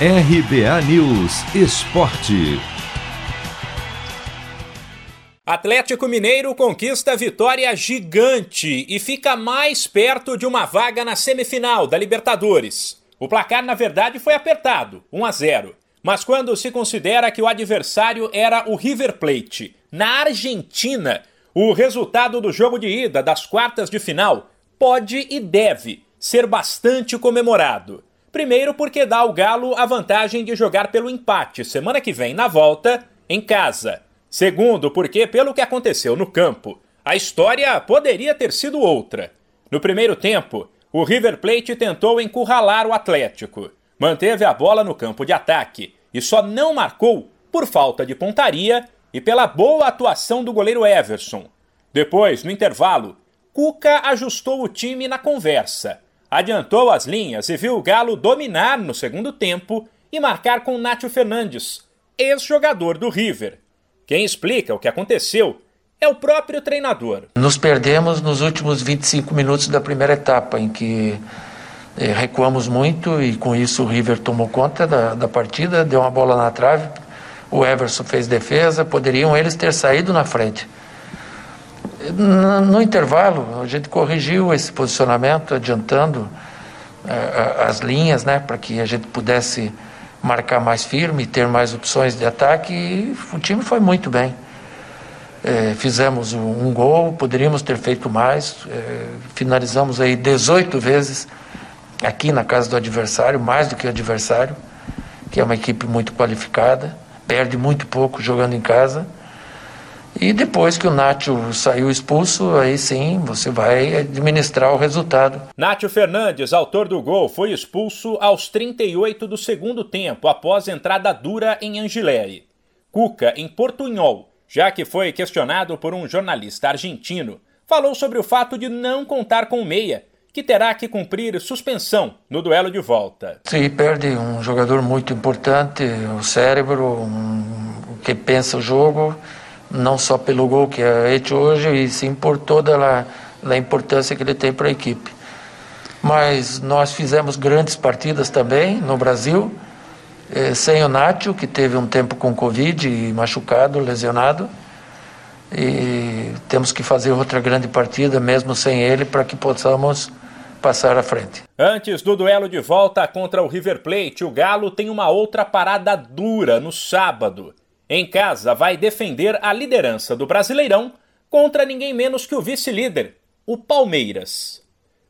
RBA News Esporte. Atlético Mineiro conquista vitória gigante e fica mais perto de uma vaga na semifinal da Libertadores. O placar, na verdade, foi apertado, 1 a 0. Mas quando se considera que o adversário era o River Plate, na Argentina, o resultado do jogo de ida das quartas de final pode e deve ser bastante comemorado. Primeiro, porque dá ao Galo a vantagem de jogar pelo empate semana que vem na volta, em casa. Segundo, porque, pelo que aconteceu no campo, a história poderia ter sido outra. No primeiro tempo, o River Plate tentou encurralar o Atlético, manteve a bola no campo de ataque e só não marcou por falta de pontaria e pela boa atuação do goleiro Everson. Depois, no intervalo, Cuca ajustou o time na conversa adiantou as linhas e viu o Galo dominar no segundo tempo e marcar com Nátio Fernandes, ex-jogador do River. Quem explica o que aconteceu é o próprio treinador. Nos perdemos nos últimos 25 minutos da primeira etapa, em que eh, recuamos muito e com isso o River tomou conta da, da partida, deu uma bola na trave, o Everson fez defesa, poderiam eles ter saído na frente. No, intervalo, a gente corrigiu esse posicionamento, adiantando uh, as linhas, né, para que a gente pudesse marcar mais firme, ter mais opções de ataque, e o time foi muito bem. É, fizemos um gol, poderíamos ter feito mais, é, finalizamos aí 18 vezes aqui na casa do adversário, mais do que o adversário, que é uma equipe muito qualificada, perde muito pouco jogando em casa. E depois que o Nátio saiu expulso, aí sim você vai administrar o resultado. Nátio Fernandes, autor do gol, foi expulso aos 38 do segundo tempo, após entrada dura em Angileri. Cuca, em Portunhol, já que foi questionado por um jornalista argentino, falou sobre o fato de não contar com o meia, que terá que cumprir suspensão no duelo de volta. Sim, perde um jogador muito importante, o cérebro, um, que pensa o jogo não só pelo gol que é feito hoje, e sim por toda a, a importância que ele tem para a equipe. Mas nós fizemos grandes partidas também no Brasil, eh, sem o Nátio, que teve um tempo com Covid e machucado, lesionado. E temos que fazer outra grande partida, mesmo sem ele, para que possamos passar à frente. Antes do duelo de volta contra o River Plate, o Galo tem uma outra parada dura no sábado. Em casa, vai defender a liderança do Brasileirão contra ninguém menos que o vice-líder, o Palmeiras.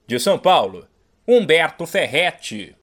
De São Paulo, Humberto Ferretti.